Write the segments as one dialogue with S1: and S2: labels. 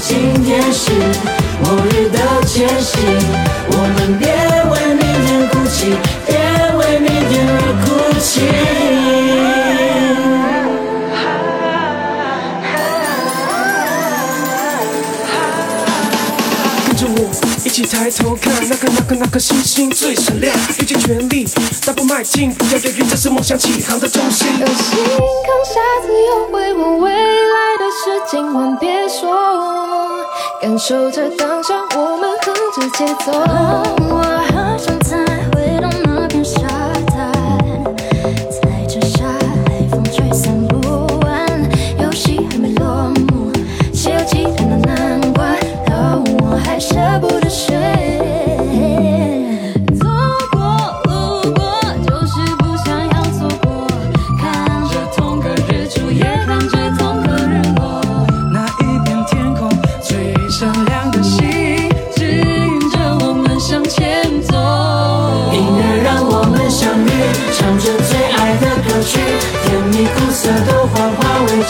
S1: 今天是末日的前夕，我们别为明天哭泣，别为明天而哭泣。
S2: 跟着我一起抬头看，那颗那颗那颗星星最闪亮。用尽全力，大步迈进，不要犹豫，这是梦想起航的中心。
S3: 有星空下自由挥舞，未来的事今晚别说。感受着当下，我们哼着节奏，我好想
S1: 逃。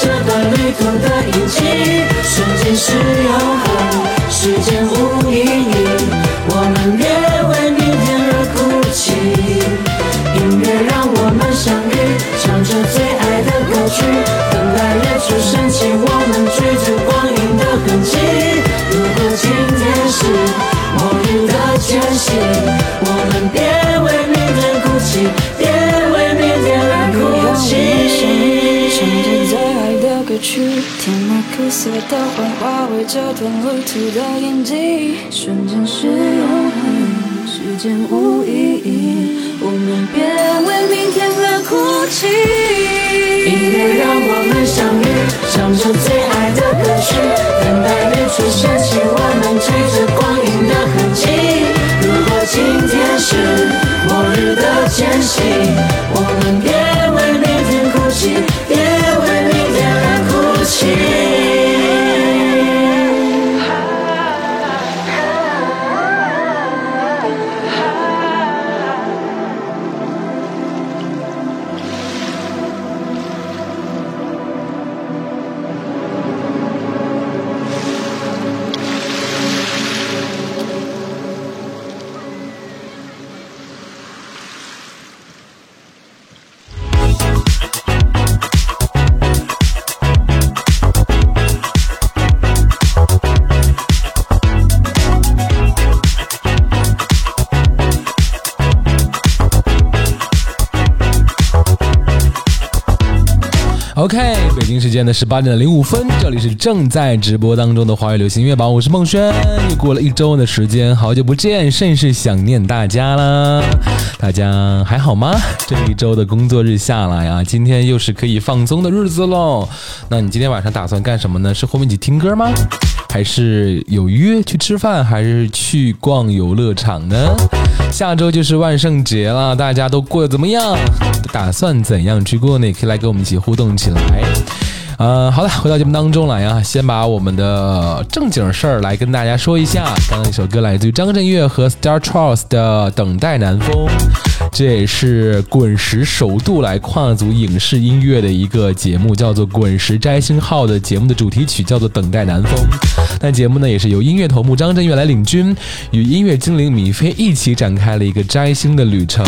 S1: 这段旅途的印记瞬间是永恒时间色的
S3: 魂，化为这段路途的印记，瞬间是永恒，时间无意义。
S4: OK，北京时间的十八点零五分，这里是正在直播当中的华语流行音乐榜，我是孟轩。又过了一周的时间，好久不见，甚是想念大家啦。大家还好吗？这一周的工作日下来啊，今天又是可以放松的日子喽。那你今天晚上打算干什么呢？是和我们一起听歌吗？还是有约去吃饭，还是去逛游乐场呢？下周就是万圣节了，大家都过得怎么样？打算怎样去过呢？也可以来跟我们一起互动起来。呃，好了，回到节目当中来啊，先把我们的正经事儿来跟大家说一下。刚刚一首歌来自于张震岳和 Star Charles 的《等待南风》，这也是滚石首度来跨足影视音乐的一个节目，叫做《滚石摘星号》的节目的主题曲叫做《等待南风》。那节目呢，也是由音乐头目张震岳来领军，与音乐精灵米菲一起展开了一个摘星的旅程。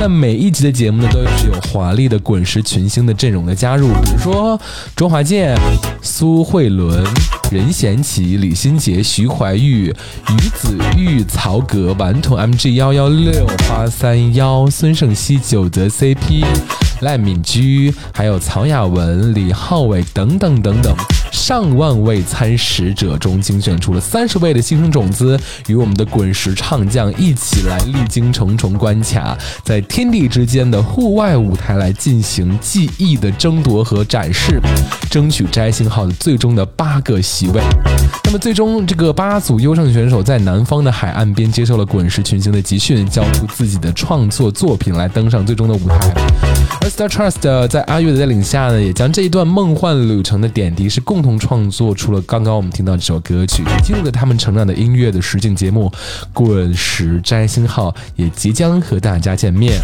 S4: 那每一集的节目呢，都是有华丽的滚石群星的阵容的加入，比如说周华健、苏慧伦、任贤齐、李心洁、徐怀钰、于子玉、曹格、顽童 MG 幺幺六八三幺、孙盛希、九泽 CP、赖敏驹，还有曹雅文、李浩伟等等等等。上万位参使者中精选出了三十位的新生种子，与我们的滚石唱将一起来历经重重关卡，在天地之间的户外舞台来进行技艺的争夺和展示，争取摘星号的最终的八个席位。那么最终这个八组优胜选手在南方的海岸边接受了滚石群星的集训，交出自己的创作作品来登上最终的舞台。而 Star Trust 在阿月的带领下呢，也将这一段梦幻旅程的点滴是共共同创作出了刚刚我们听到这首歌曲，记录了他们成长的音乐的实景节目《滚石摘星号》也即将和大家见面。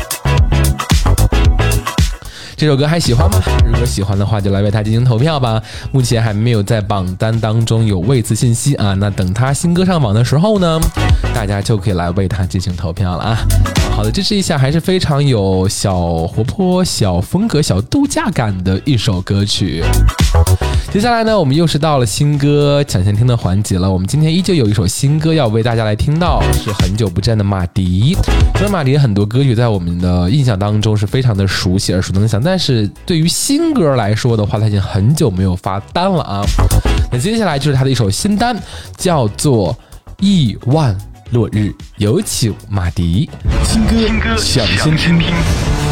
S4: 这首歌还喜欢吗？如果喜欢的话，就来为他进行投票吧。目前还没有在榜单当中有位次信息啊，那等他新歌上榜的时候呢，大家就可以来为他进行投票了啊。好的，支持一下，还是非常有小活泼、小风格、小度假感的一首歌曲。接下来呢，我们又是到了新歌抢先听的环节了。我们今天依旧有一首新歌要为大家来听到，是很久不见的马迪。虽然马迪很多歌曲在我们的印象当中是非常的熟悉、耳熟能详，但是对于新歌来说的话，他已经很久没有发单了啊。那接下来就是他的一首新单，叫做《亿万落日》，有请马迪新歌抢先听。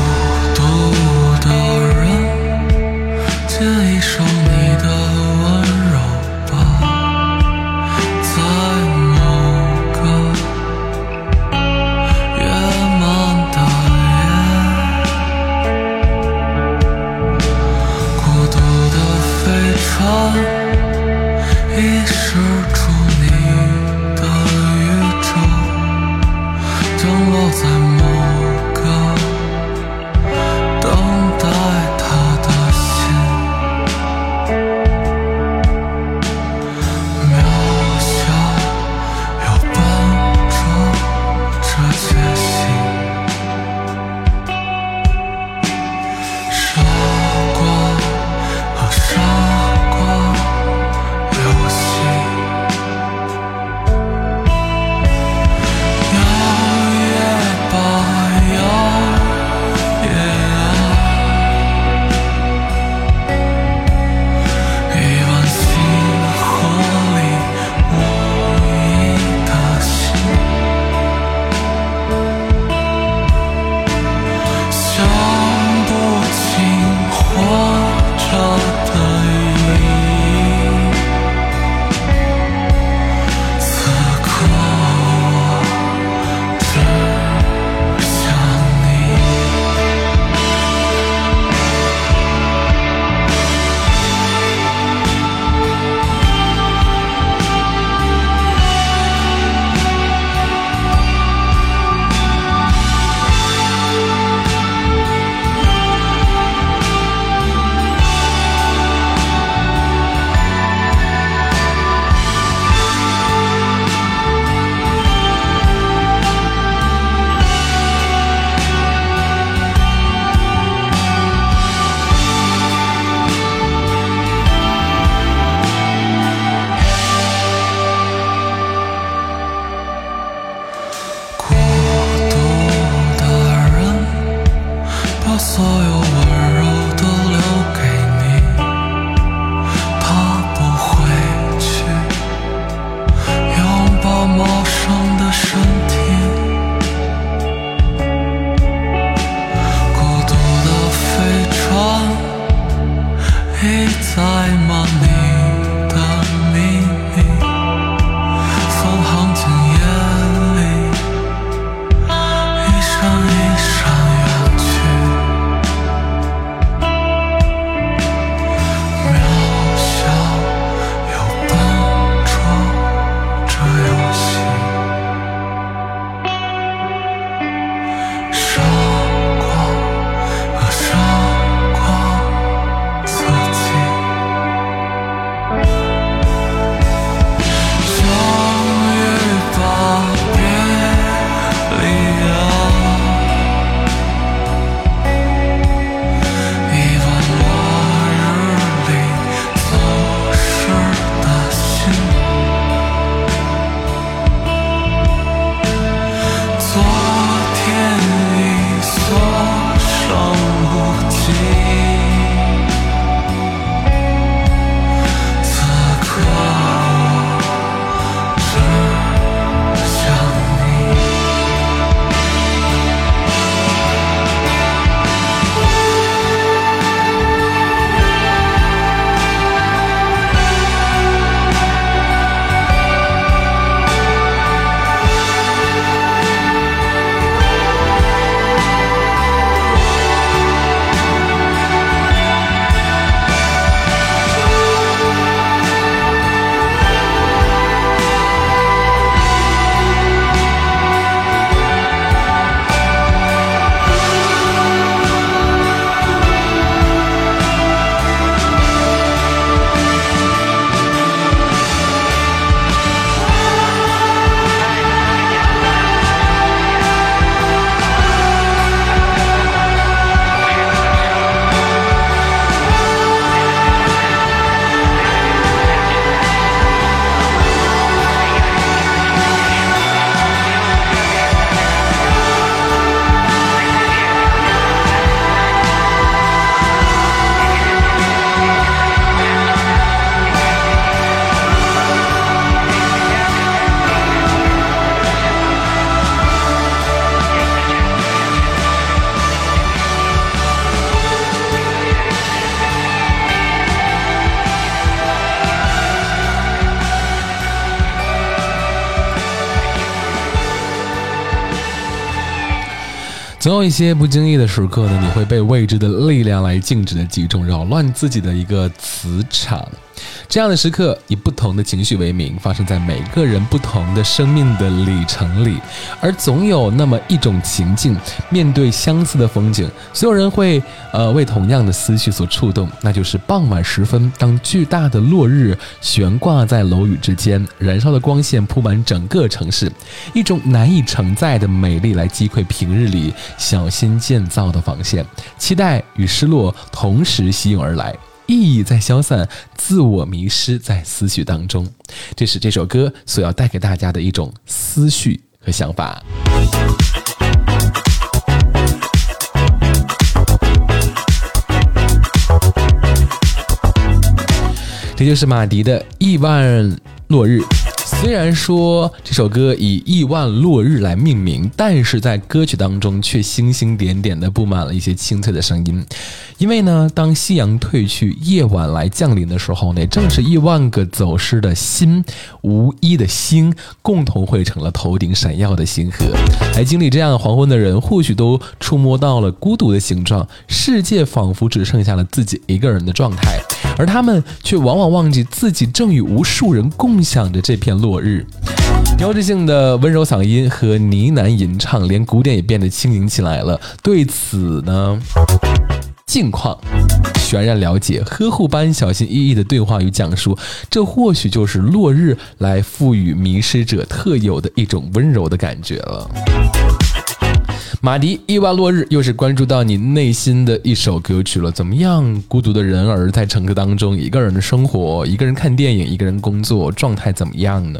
S5: 有
S4: 一些不经意的时刻呢，你会被未知的力量来静止的集中，扰乱自己的一个磁场。这样的时刻以不同的情绪为名，发生在每个人不同的生命的里程里，而总有那么一种情境，面对相似的风景，所有人会呃为同样的思绪所触动，那就是傍晚时分，当巨大的落日悬挂在楼宇之间，燃烧的光线铺满整个城市，一种难以承载的美丽来击溃平日里小心建造的防线，期待与失落同时袭涌而来。意义在消散，自我迷失在思绪当中，这是这首歌所要带给大家的一种思绪和想法。这就是马迪的《亿万落日》。虽然说这首歌以亿万落日来命名，但是在歌曲当中却星星点点的布满了一些清脆的声音。因为呢，当夕阳褪去，夜晚来降临的时候呢，正是亿万个走失的心，无一的星，共同汇成了头顶闪耀的星河。来经历这样黄昏的人，或许都触摸到了孤独的形状，世界仿佛只剩下了自己一个人的状态，而他们却往往忘记自己正与无数人共享着这片落日。标志性的温柔嗓音和呢喃吟唱，连鼓点也变得轻盈起来了。对此呢？近况，全然了解，呵护般小心翼翼的对话与讲述，这或许就是落日来赋予迷失者特有的一种温柔的感觉了。马迪《意外落日》又是关注到你内心的一首歌曲了。怎么样，孤独的人儿在乘客当中，一个人的生活，一个人看电影，一个人工作，状态怎么样呢？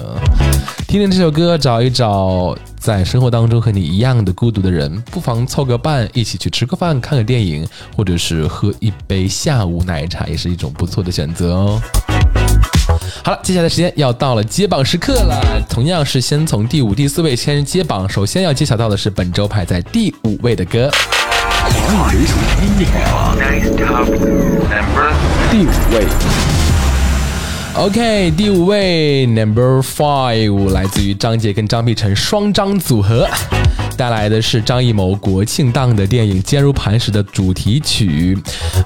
S4: 听听这首歌，找一找在生活当中和你一样的孤独的人，不妨凑个伴，一起去吃个饭，看个电影，或者是喝一杯下午奶茶，也是一种不错的选择哦。好了，接下来时间要到了揭榜时刻了。同样是先从第五、第四位先揭榜。首先要揭晓到的是本周排在第五位的歌。
S6: 第五位。
S4: OK，第五位 Number Five 来自于张杰跟张碧晨双张组合。带来的是张艺谋国庆档的电影《坚如磐石》的主题曲，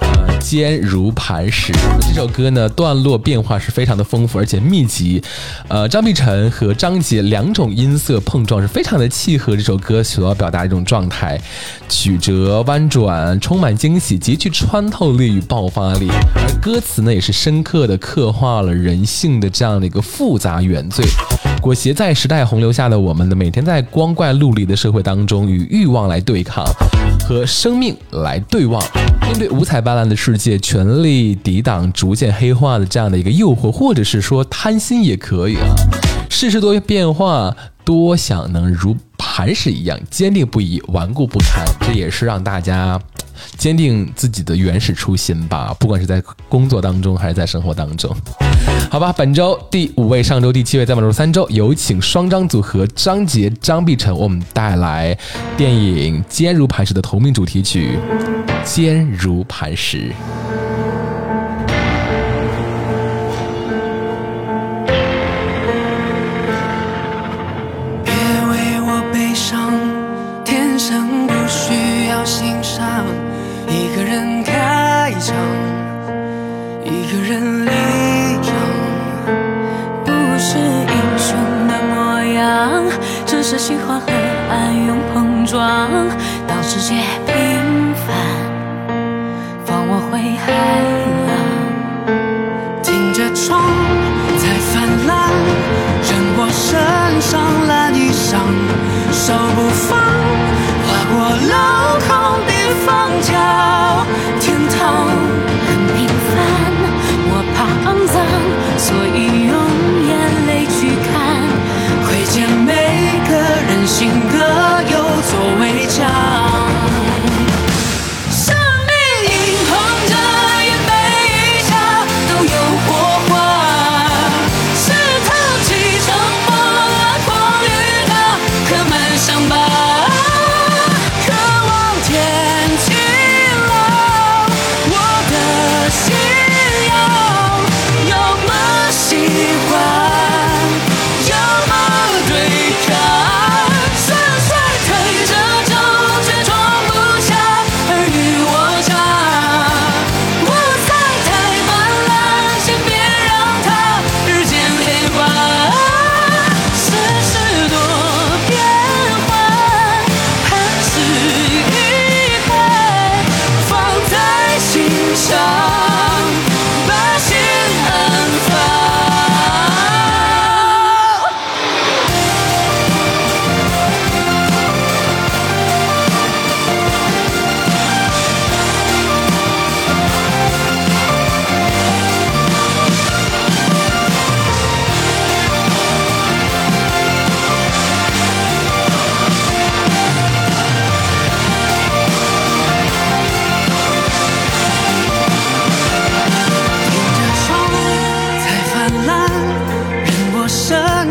S4: 呃，坚如磐石。这首歌呢，段落变化是非常的丰富而且密集，呃，张碧晨和张杰两种音色碰撞是非常的契合这首歌所要表达的一种状态，曲折弯转，充满惊喜，极具穿透力与爆发力，而歌词呢也是深刻的刻画了人性的这样的一个复杂原罪。裹挟在时代洪流下的我们呢，每天在光怪陆离的社会当中，与欲望来对抗，和生命来对望。面对五彩斑斓的世界，全力抵挡逐渐黑化的这样的一个诱惑，或者是说贪心也可以啊。世事多变化，多想能如磐石一样坚定不移、顽固不堪。这也是让大家。坚定自己的原始初心吧，不管是在工作当中还是在生活当中。好吧，本周第五位，上周第七位，在本周三周，有请双张组合张杰、张碧晨，为我们带来电影《坚如磐石》的同名主题曲《坚如磐石》。
S3: 是喜欢和暗涌碰撞，当世界平凡，放我回海浪，听着窗在泛滥，任我身上烂衣裳，手不放，新的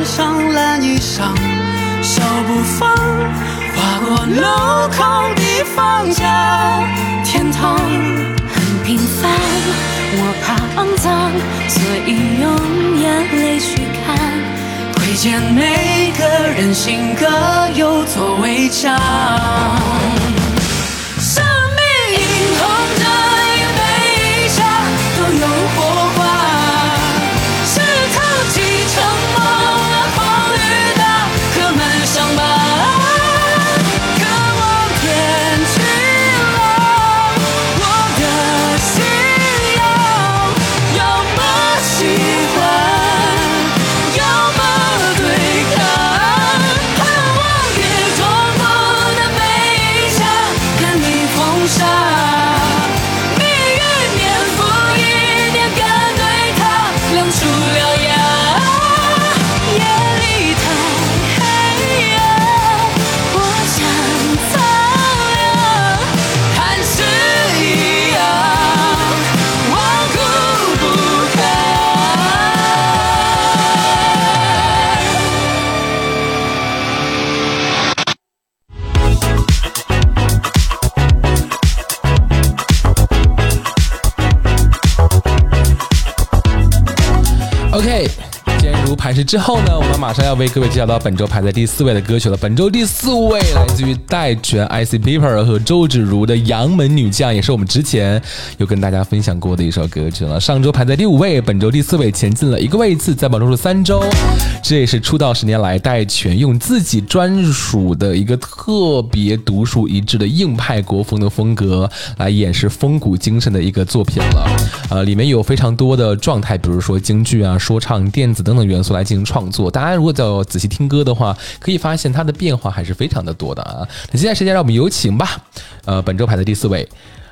S3: 上蓝衣裳，手不放，划过镂空的方向。天堂
S7: 很平凡，我怕肮脏，所以用眼泪去看，
S3: 窥见每个人性格有座围墙。
S4: 之后呢，我们马上要为各位介绍到本周排在第四位的歌曲了。本周第四位来自于戴荃、IC Paper 和周芷如的《杨门女将》，也是我们之前有跟大家分享过的一首歌曲了。上周排在第五位，本周第四位前进了一个位次，在榜中数三周。这也是出道十年来戴荃用自己专属的一个特别独树一帜的硬派国风的风格来演示风骨精神的一个作品了。呃，里面有非常多的状态，比如说京剧啊、说唱、电子等等元素来进行创作。大家如果在仔细听歌的话，可以发现它的变化还是非常的多的啊。那接下来时间让我们有请吧。呃，本周排在第四位。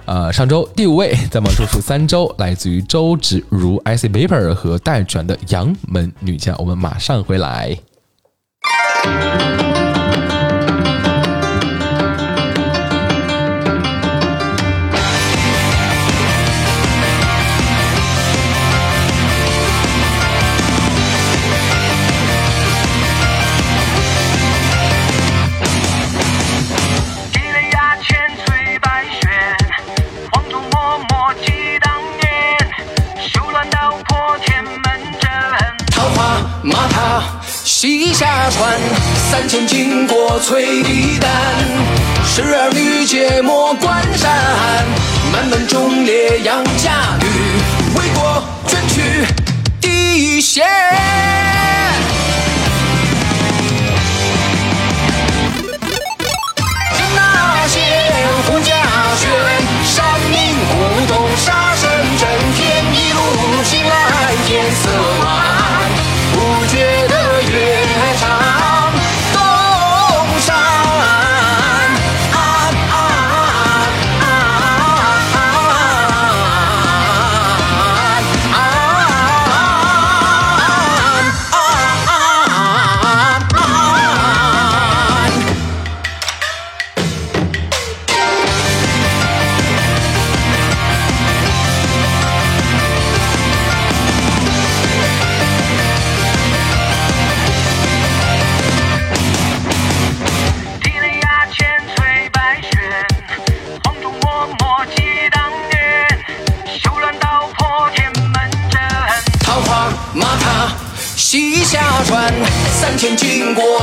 S4: 呃，上周第五位，在榜数数三周，来自于周芷如、IC Paper 和戴荃的《杨门女将》。我们马上回来。
S8: 西夏川，三千金国催地丹。十二女皆莫关山，满门忠烈杨家女，为国捐躯第一血。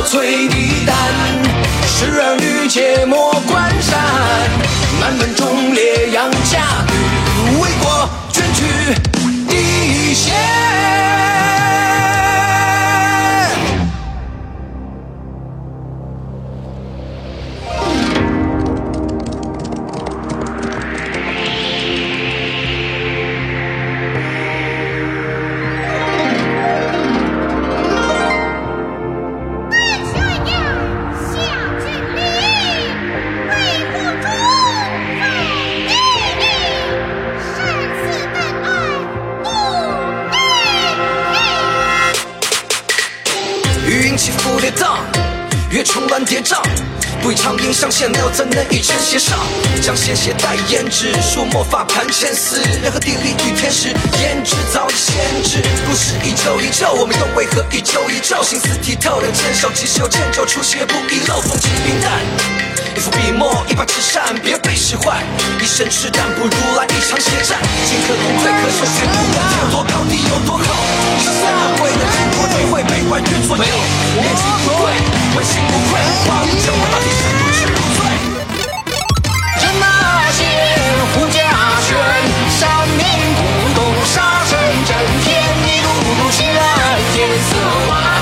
S8: 催地丹。十儿女切莫关山，满门忠烈代胭脂，说魔法盘前丝。人和地理与天时，胭脂早已限制。故事一旧一旧，我们又为何一旧一旧？心思剔透的坚守，即使有迁就，初心也不遗漏。风轻云淡，一副笔墨，一把纸扇，别被使坏。一身赤胆不如来一场血战，进可攻退可守，全部有多高低有多好。一生不跪的经过就会被万人左右。年轻不贵，问心无愧，话无证，我到底是不是
S9: 天色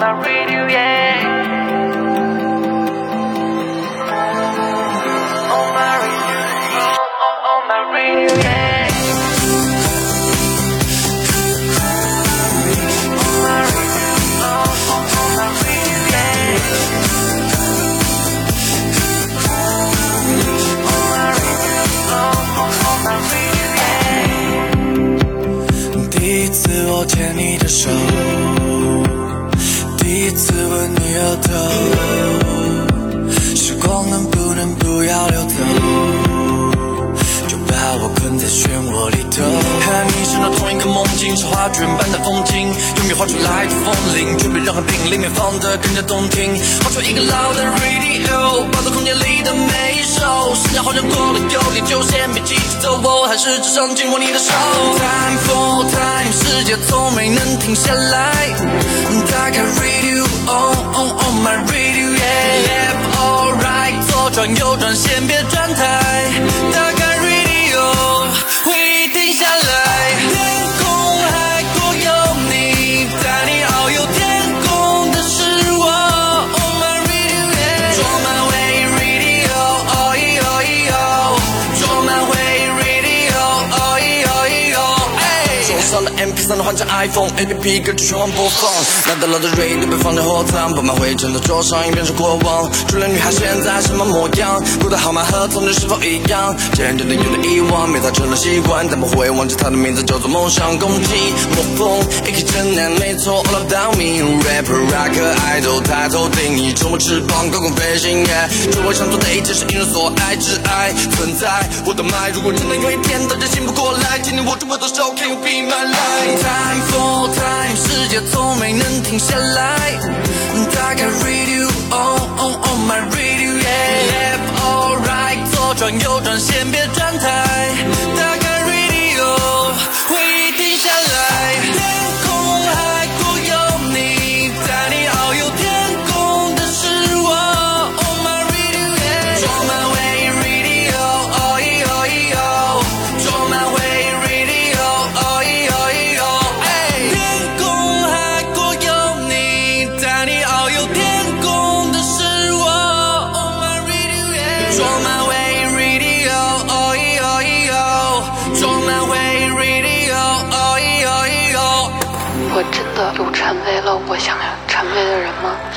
S8: my radio,
S10: yeah. On my radio, on, on, on my radio, yeah. my radio oh my radio, yeah
S8: 第一次我牵你的手，次吻你额头，时光能不能不要流走？就把我困在漩涡里头。和你是那同一个梦境，是画卷般的风景，用笔画出来的风铃，却比任何病里面放的更加动听。画出一个老的 radio，抱在空间里的每一首，时间好像过了有点久，先别急着走，我还是只想紧握你的手。Time for time，世界从没能停下来。打开 radio，on on on my radio，yeah，left or right，左转右转，先别转台。上的换成 iPhone，APP 歌曲全网播放。拿到了的 radio 被放在货仓，布满灰尘的桌上，已变成过往。初恋女孩现在什么模样？拨的号码和从前是否一样？渐渐的有了遗忘，没法成了习惯，但不会忘记她的名字叫做梦想。攻击魔风，一颗真男，没错，all about me，rapper rocker idol，抬头定义，触摸翅膀，高空飞行。yeah 做我想做的一切是因人所爱，只爱存在我的麦。如果真的有一天大家醒不过来，请你握住我的手，Can you be my light？Time for time，世界从没能停下来。打开 radio，on on on my radio，yeah，left or right，左转右转，先别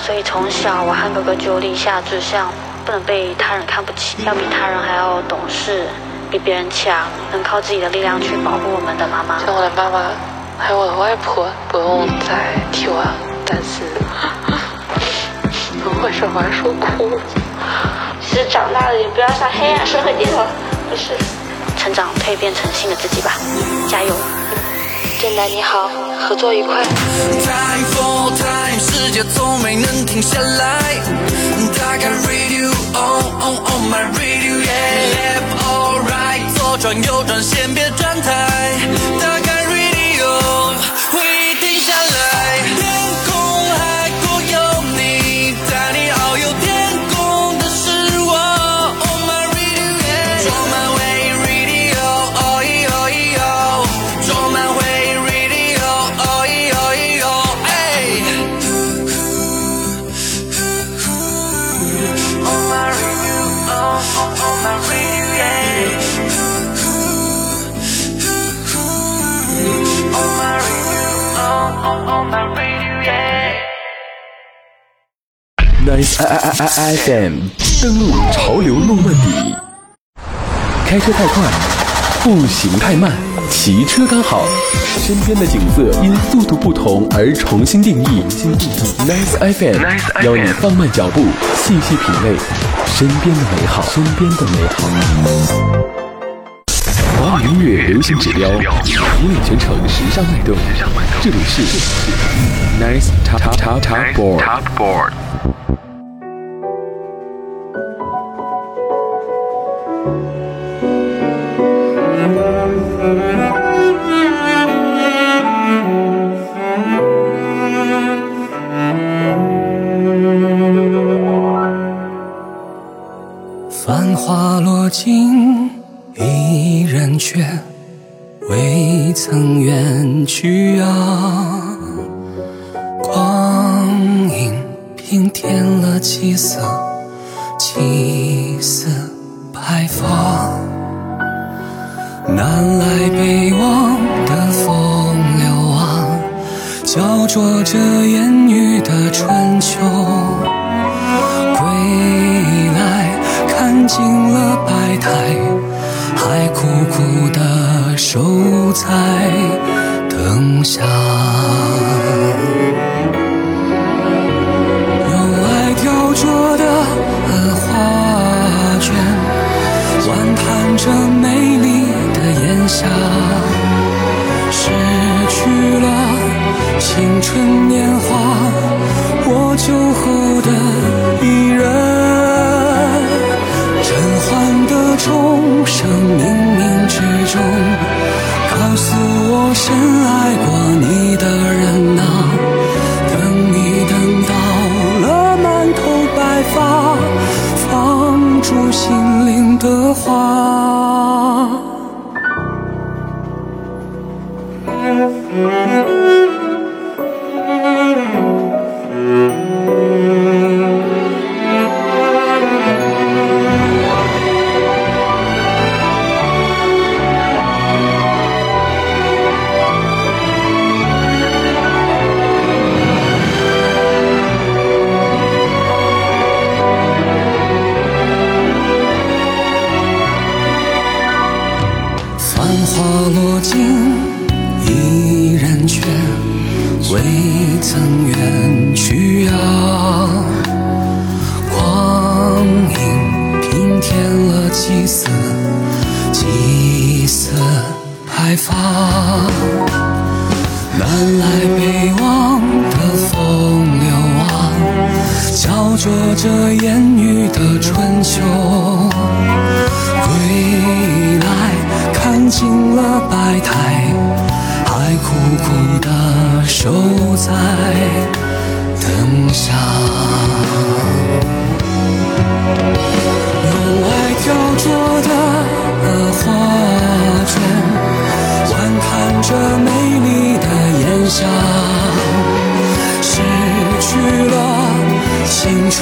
S11: 所以从小我和哥哥就立下志向，不能被他人看不起，要比他人还要懂事，比别人强，能靠自己的力量去保护我们的妈妈。
S12: 像我的妈妈，还有我的外婆，不用再替我担心。为什么说哭？
S11: 其实长大了也不要向黑暗社会低头，不是，成长蜕变成新的自己吧，加油！
S12: 建南你好，合作愉快。
S8: Time for time，世界从没能停下来。打开 radio，on on on my radio，yeah，left or right，左转右转，先别转台。
S6: Nice I I I I FM 登录潮流诺曼底，开车太快，步行太慢，骑车刚好，身边的景色因速度不同而重新定义。Nice FM 邀你放慢脚步，细细品味身边的美好，身边的美好。华语音乐流行指标，引领全城时尚脉动。这里是 Nice Top Top Top Top Board。
S5: 繁华落尽，却未曾远去啊。光阴平添了几色，几丝白发。南来北往的风流啊，焦灼着烟雨的春秋。归来看尽了百态，还苦苦的守在灯下。有爱雕琢的画卷，玩弹着美丽的炎夏，失去了青春年华，我酒后的伊人。钟声冥冥之中，告诉我深爱过你的人呐、等你等到了满头白发，放逐心灵的花。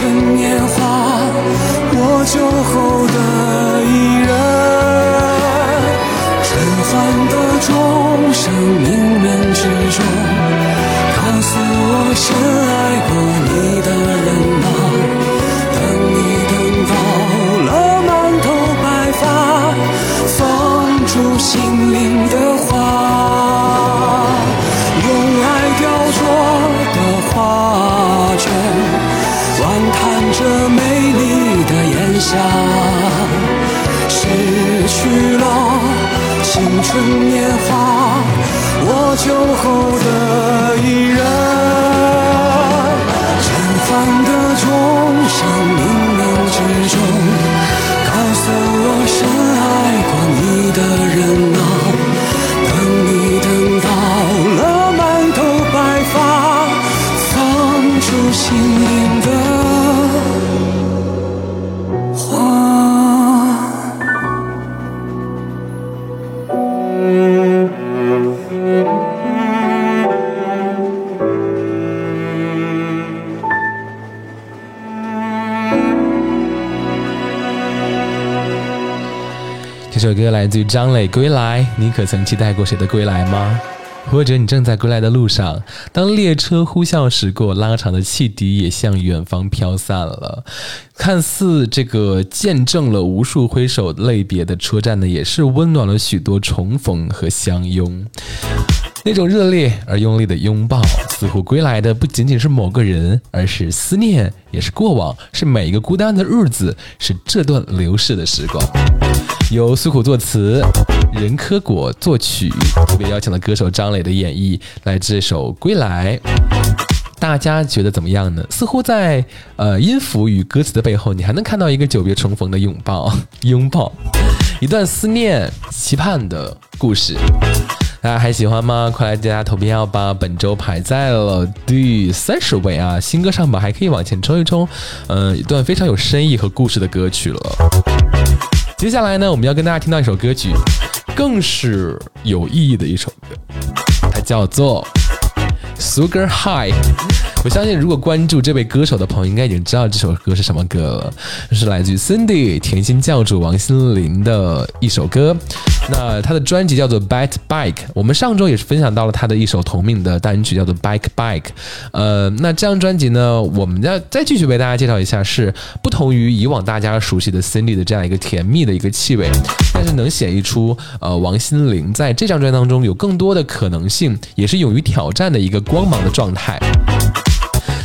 S5: 青春年华，我酒后的伊人。甄嬛的钟声冥冥之中，告诉我深爱过你的人啊，等你等到了满头白发，放逐心灵家，失去了青春年华，我酒后的一人。绽放的钟声，冥冥之中，告诉我深爱过你的人啊，等你等到了满头白发，放逐心灵
S4: 来自于张磊《归来》，你可曾期待过谁的归来吗？或者你正在归来的路上，当列车呼啸驶过，拉长的汽笛也向远方飘散了。看似这个见证了无数挥手类别的车站呢，也是温暖了许多重逢和相拥。那种热烈而用力的拥抱，似乎归来的不仅仅是某个人，而是思念，也是过往，是每一个孤单的日子，是这段流逝的时光。由苏苦作词，任科果作曲，特别邀请了歌手张磊的演绎，来这首《归来》。大家觉得怎么样呢？似乎在呃音符与歌词的背后，你还能看到一个久别重逢的拥抱，拥抱，一段思念、期盼的故事。大家还喜欢吗？快来大家投票吧！本周排在了第三十位啊，新歌上榜还可以往前冲一冲。嗯、一段非常有深意和故事的歌曲了。接下来呢，我们要跟大家听到一首歌曲，更是有意义的一首歌，它叫做《Sugar High》。我相信，如果关注这位歌手的朋友，应该已经知道这首歌是什么歌了。是来自于 Cindy 甜心教主王心凌的一首歌。那他的专辑叫做《Bite Bike》，我们上周也是分享到了他的一首同名的单曲，叫做《Bike Bike》。呃，那这张专辑呢，我们要再继续为大家介绍一下，是不同于以往大家熟悉的 Cindy 的这样一个甜蜜的一个气味，但是能显绎出呃王心凌在这张专辑当中有更多的可能性，也是勇于挑战的一个光芒的状态。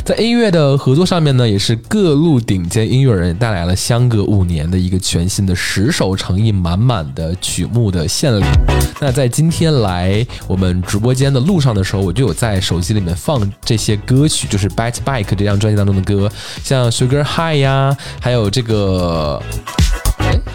S4: 在音乐的合作上面呢，也是各路顶尖音乐人带来了相隔五年的一个全新的十首诚意满满的曲目的献礼。那在今天来我们直播间的路上的时候，我就有在手机里面放这些歌曲，就是《Bite Bike》这张专辑当中的歌，像《Sugar High》呀，还有这个。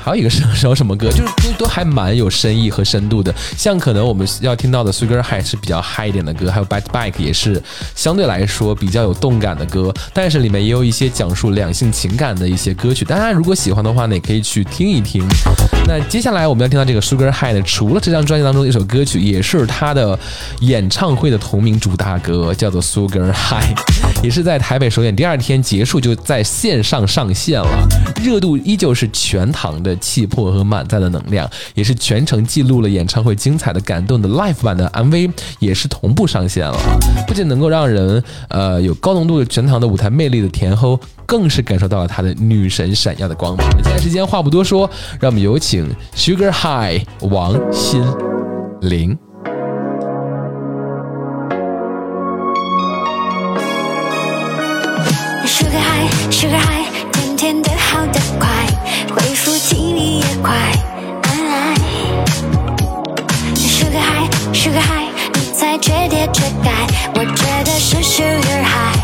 S4: 还有一个是首什么歌，就是都都还蛮有深意和深度的。像可能我们要听到的《Sugar High》是比较嗨一点的歌，还有《Bite Bike》也是相对来说比较有动感的歌，但是里面也有一些讲述两性情感的一些歌曲。大家如果喜欢的话呢，也可以去听一听。那接下来我们要听到这个《Sugar High》呢，除了这张专辑当中的一首歌曲，也是他的演唱会的同名主打歌，叫做《Sugar High》，也是在台北首演第二天结束就在线上上线了，热度依旧是全堂的气魄和满载的能量，也是全程记录了演唱会精彩的感动的 live 版的 MV 也是同步上线了，不仅能够让人呃有高浓度的全堂的舞台魅力的甜齁，更是感受到了她的女神闪耀的光芒。现在时间话不多说，让我们有请 Sugar High 王心凌。
S13: Sugar high。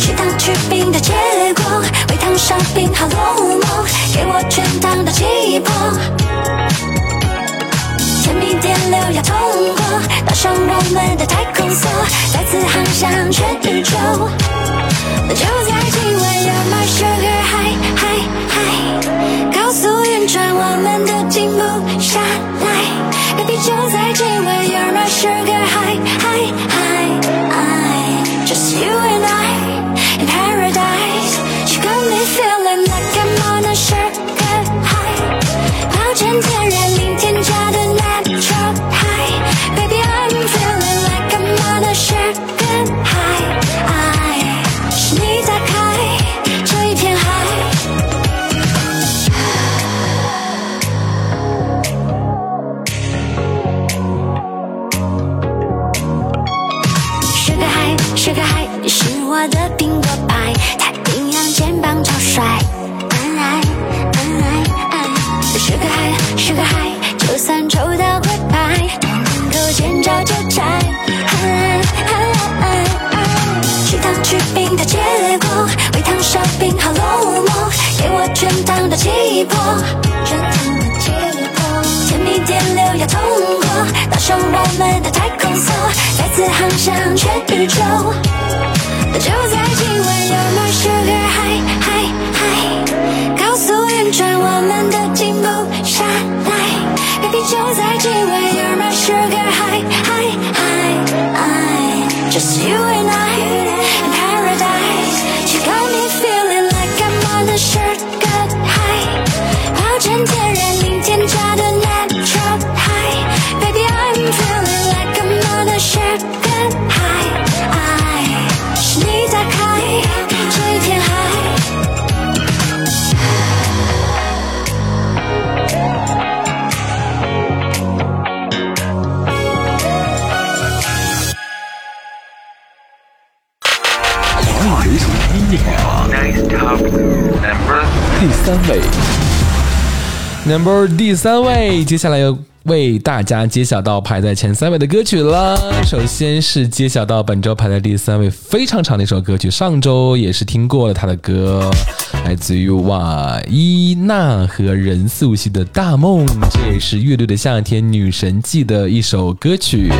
S13: 去糖去冰的结果，微糖上冰好落寞，给我全糖的气魄。甜蜜电流要通过，搭上我们的太空梭，再次航向全宇宙。就在今晚，You're my sugar high high high，高速运转，我们都是个海，你是我的苹果派，太平洋肩膀超帅。哎哎哎是个海，是个海，就算抽到鬼牌，都能够见招就摘。哎哎哎哎去糖去冰的结果，微糖烧冰好落寞，给我全糖的气魄，全糖，通过，搭上我们的太空梭，再次航向全宇宙。就在今晚，You're my sugar high high high，高速运转，我们都停不下来。Baby，就在今晚
S14: Number
S15: 第三位，
S4: 接下来要为大家揭晓到排在前三位的歌曲了。首先是揭晓到本周排在第三位非常长的一首歌曲，上周也是听过了他的歌，来自于瓦伊娜和任素汐的《大梦》，这也是乐队的夏天女神季的一首歌曲。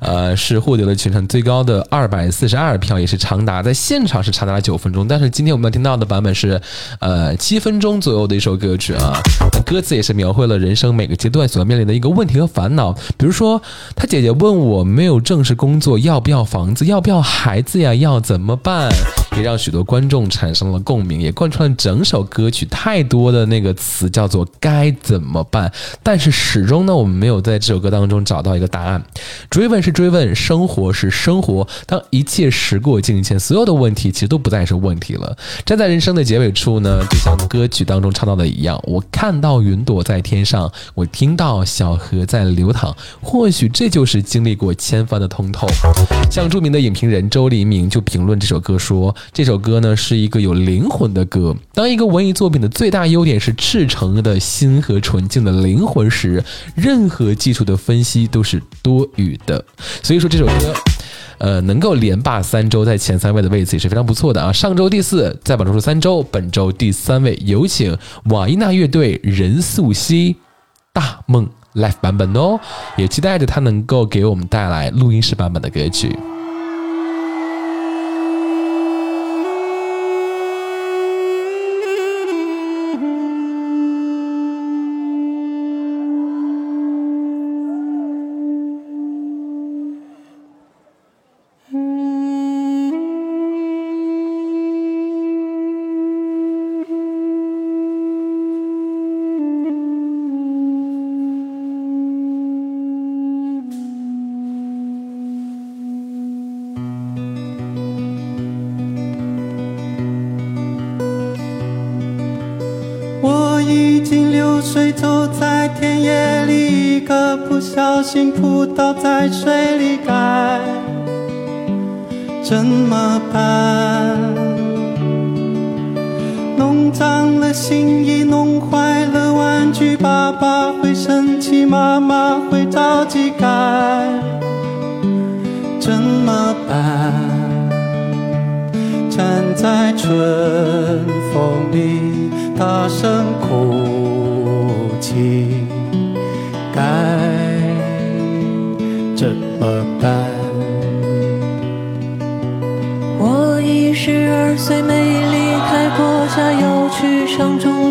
S4: 呃，是获得了全场最高的二百四十二票，也是长达在现场是长达了九分钟。但是今天我们要听到的版本是，呃，七分钟左右的一首歌曲啊。那歌词也是描绘了人生每个阶段所要面临的一个问题和烦恼。比如说，他姐姐问我没有正式工作，要不要房子，要不要孩子呀，要怎么办？也让许多观众产生了共鸣，也贯穿了整首歌曲。太多的那个词叫做该怎么办，但是始终呢，我们没有在这首歌当中找到一个答案。追问是追问，生活是生活。当一切时过境迁，所有的问题其实都不再是问题了。站在人生的结尾处呢，就像歌曲当中唱到的一样，我看到云朵在天上，我听到小河在流淌。或许这就是经历过千帆的通透。像著名的影评人周黎明就评论这首歌说，这首歌呢是一个有灵魂的歌。当一个文艺作品的最大优点是赤诚的心和纯净的灵魂时，任何技术的分析都是多余的。所以说这首歌。呃，能够连霸三周在前三位的位置也是非常不错的啊！上周第四，在榜中数三周，本周第三位，有请瓦伊娜乐队任素汐《大梦》Live 版本哦，也期待着他能够给我们带来录音室版本的歌曲。
S9: 怎么办？弄脏了新衣，弄坏了玩具，爸爸会生气，妈妈会着急，该怎么办？站在春风里，大声哭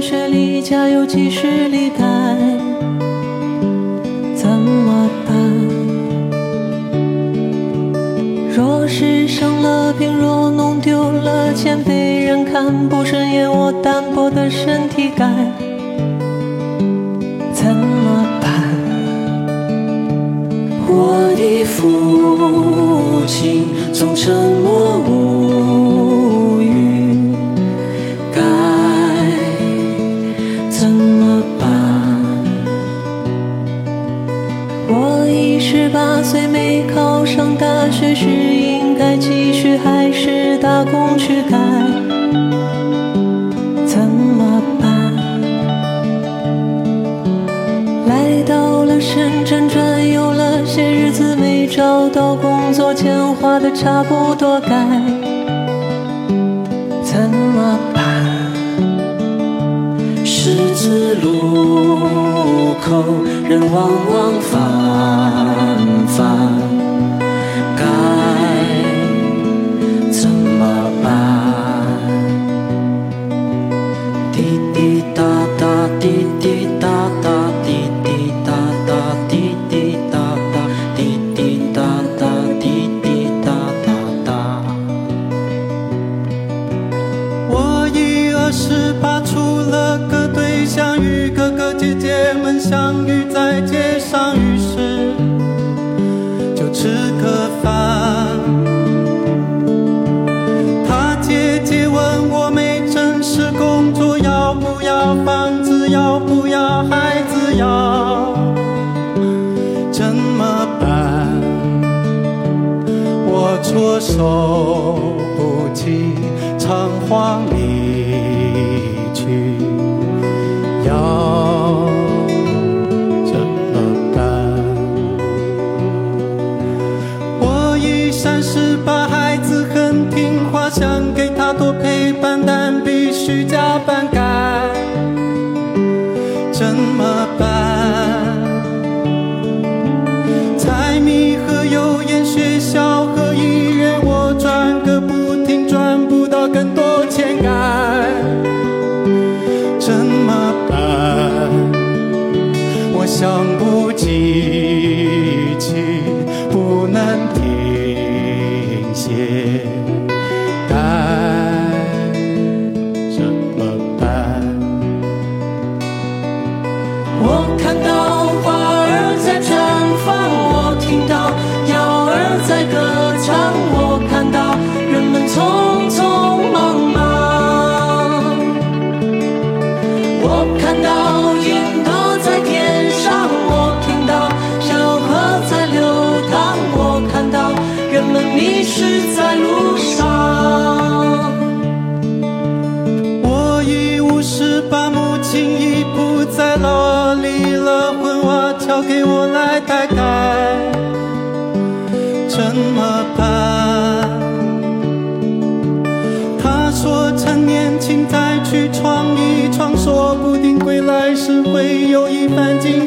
S16: 上中学，离家有几十里，该怎么办？若是生了病，若弄丢了钱，被人看不顺眼，我单薄的身体该怎么办？我的父亲总沉默无是应该继续还是打工去改？怎么办？来到了深圳转悠了些日子，没找到工作，钱花的差不多该怎么办？
S9: 十字路口，人往往繁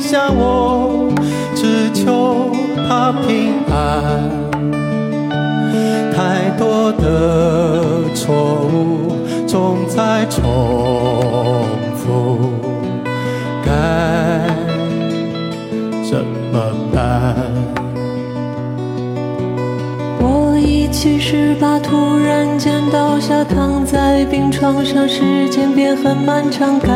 S17: 番景象，我只求他平安。太多的错误总在重复，该怎么办？
S16: 我已七十八，突然间倒下，躺在病床上，时间变很漫长，该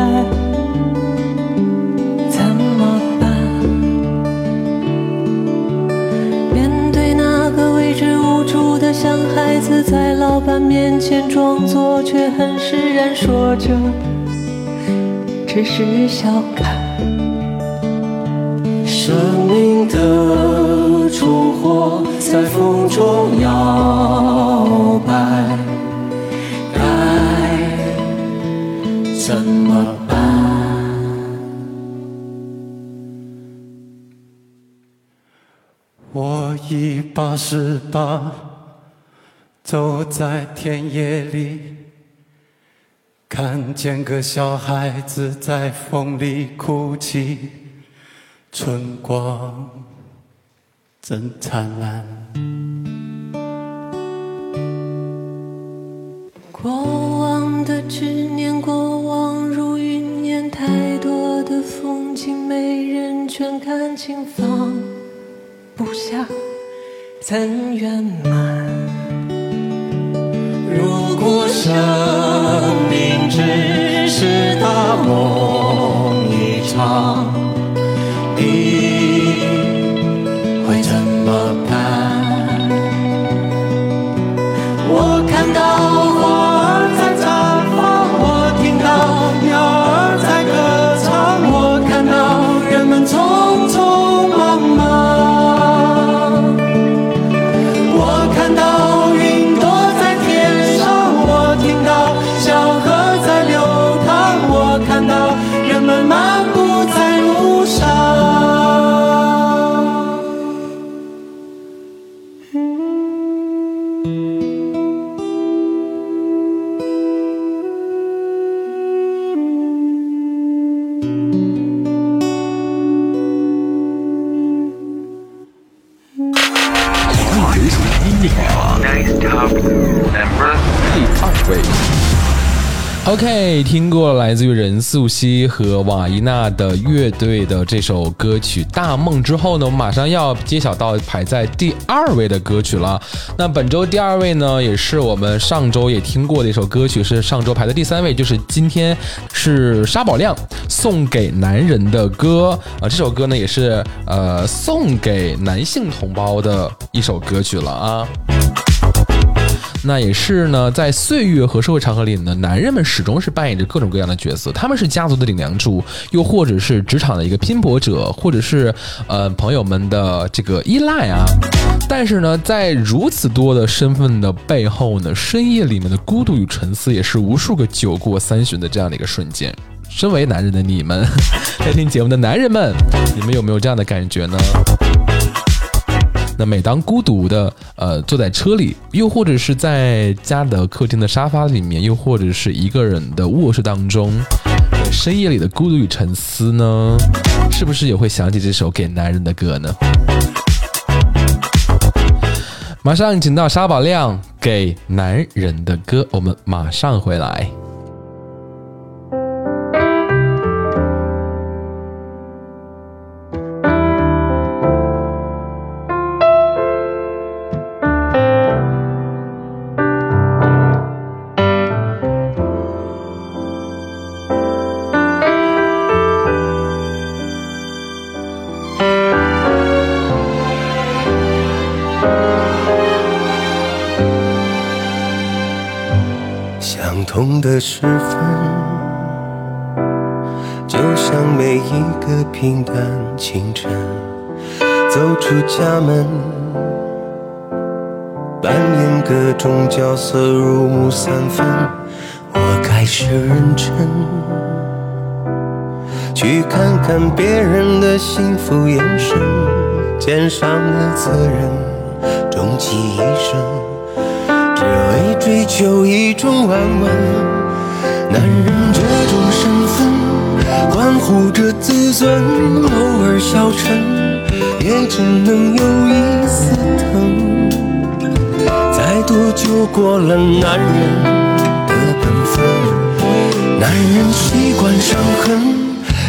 S16: 像孩子，在老板面前装作，却很释然，说着只是小看。
S9: 生命的烛火在风中摇摆，该怎么办？
S17: 我已八十八，走在田野里，看见个小孩子在风里哭泣，春光真灿烂。
S16: 过往的执念，过往如云烟，太多的风景，没人全看清，放不下，怎圆满？
S17: 如
S4: OK，听过来自于任素汐和瓦伊娜的乐队的这首歌曲《大梦》之后呢，我们马上要揭晓到排在第二位的歌曲了。那本周第二位呢，也是我们上周也听过的一首歌曲，是上周排的第三位，就是今天是沙宝亮送给男人的歌啊、这首歌呢也是呃送给男性同胞的一首歌曲了啊。那也是呢，在岁月和社会长河里呢，男人们始终是扮演着各种各样的角色，他们是家族的顶梁柱，又或者是职场的一个拼搏者，或者是呃朋友们的这个依赖啊。但是呢，在如此多的身份的背后呢，深夜里面的孤独与沉思，也是无数个酒过三巡的这样的一个瞬间。身为男人的你们，在听节目的男人们，你们有没有这样的感觉呢？那每当孤独的呃坐在车里，又或者是在家的客厅的沙发里面，又或者是一个人的卧室当中，深夜里的孤独与沉思呢，是不是也会想起这首给男人的歌呢？马上请到沙宝亮给男人的歌，我们马上回来。
S18: 的时分，就像每一个平淡清晨，走出家门，扮演各种角色，入木三分。我开始认真，去看看别人的幸福眼神，肩上的责任，终其一生。只为追求一种安稳。男人这种身份，关乎着自尊，偶尔消沉，也只能有一丝疼。再多就过了男人的本分，男人习惯伤痕，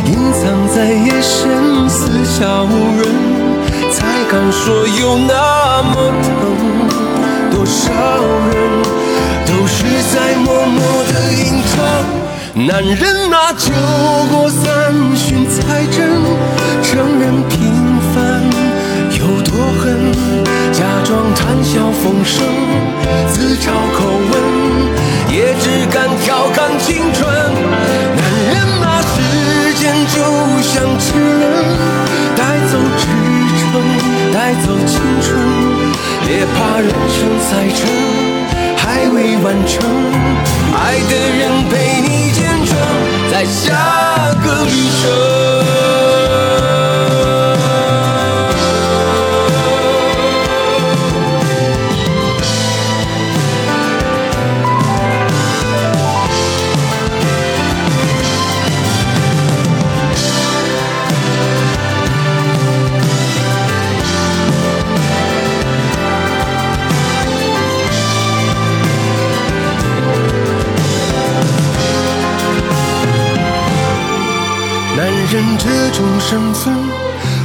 S18: 隐藏在夜深，四下无人，才敢说有那么疼。多少人都是在默默的隐藏。男人啊，酒过三巡才真承认平凡有多狠，假装谈笑风生，自嘲口吻，也只敢调侃青春。男人啊，时间就像齿轮，带走支撑，带走青春。别怕人生赛程还未完成，爱的人陪你见证，在下个旅程。人这种身份，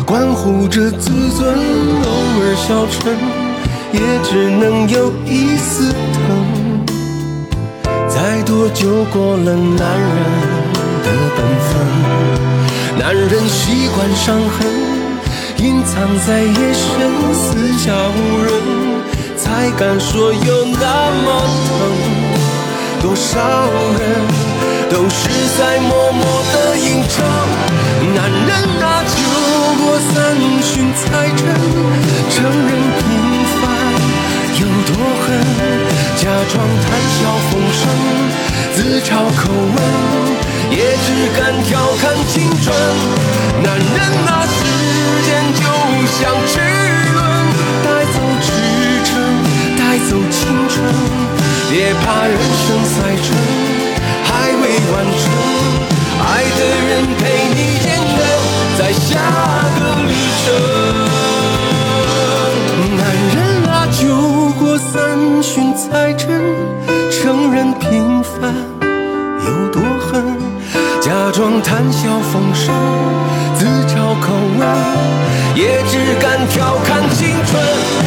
S18: 关乎着自尊，偶尔消沉，也只能有一丝疼。再多就过了男人的本分，男人习惯伤痕，隐藏在夜深，四下无人，才敢说有那么疼。多少人都是在默默的隐藏。嘲口吻，也只敢调侃青春。男人啊，时间就像齿轮，带走支撑，带走青春，别怕人生赛程还未完成，爱的人陪你见证在下个旅程。装谈笑风生，自嘲口吻，也只敢调侃青春。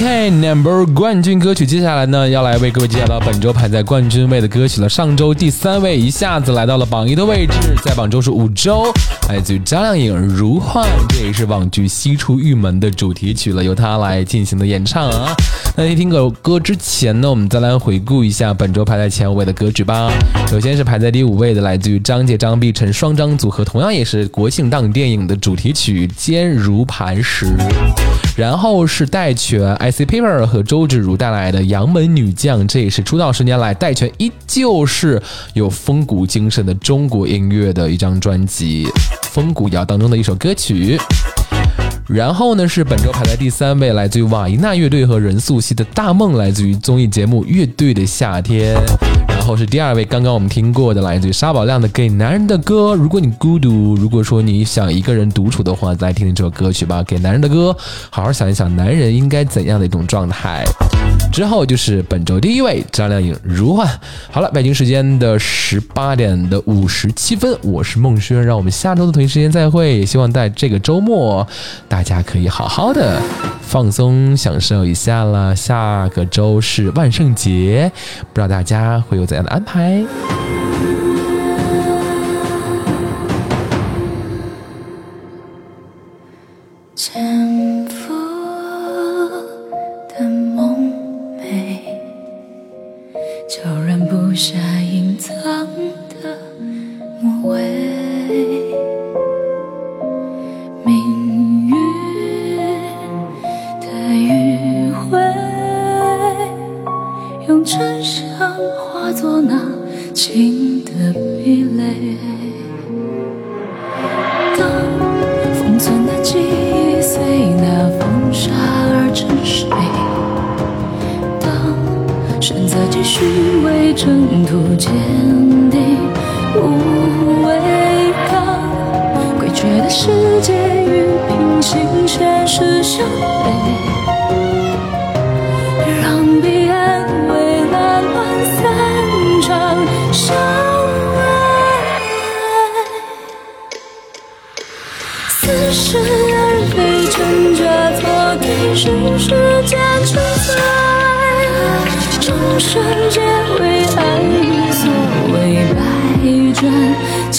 S4: OK，Number、冠军歌曲，接下来呢要来为各位介绍到本周排在冠军位的歌曲了。上周第三位一下子来到了榜一的位置，在榜周是五周，来自于张靓颖《如幻》，这也是网剧《西出玉门》的主题曲了，由她来进行的演唱啊。那在听首歌之前呢，我们再来回顾一下本周排在前五位的歌曲吧。首先是排在第五位的，来自于张杰、张碧晨双张组合，同样也是国庆档电影的主题曲《坚如磐石》。然后是戴荃、IC Paper 和周芷如带来的《杨门女将》，这也是出道十年来戴荃依旧是有风骨精神的中国音乐的一张专辑，风骨谣当中的一首歌曲。然后呢是本周排在第三位，来自于瓦伊娜乐队和任素汐的《大梦》，来自于综艺节目《乐队的夏天》。然后是第二位，刚刚我们听过的，来自于沙宝亮的《给男人的歌》。如果你孤独，如果说你想一个人独处的话，再来听听这首歌曲吧，《给男人的歌》。好好想一想，男人应该怎样的一种状态。之后就是本周第一位，张靓颖《如幻》。好了，北京时间的十八点的五十七分，我是孟轩，让我们下周的同一时间再会。也希望在这个周末，大家可以好好的放松享受一下了。下个周是万圣节，不知道大家会有怎的安排？
S3: 潜伏的梦寐，悄然布下隐藏的魔尾。命运的迂回，用真相化作那情的壁垒。当封存的记忆随那风沙而沉睡。当选择继续为征途坚定无畏，当诡谲的世界与平行现实相悖，是世间存在。众生皆为爱所为，百转千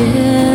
S3: 途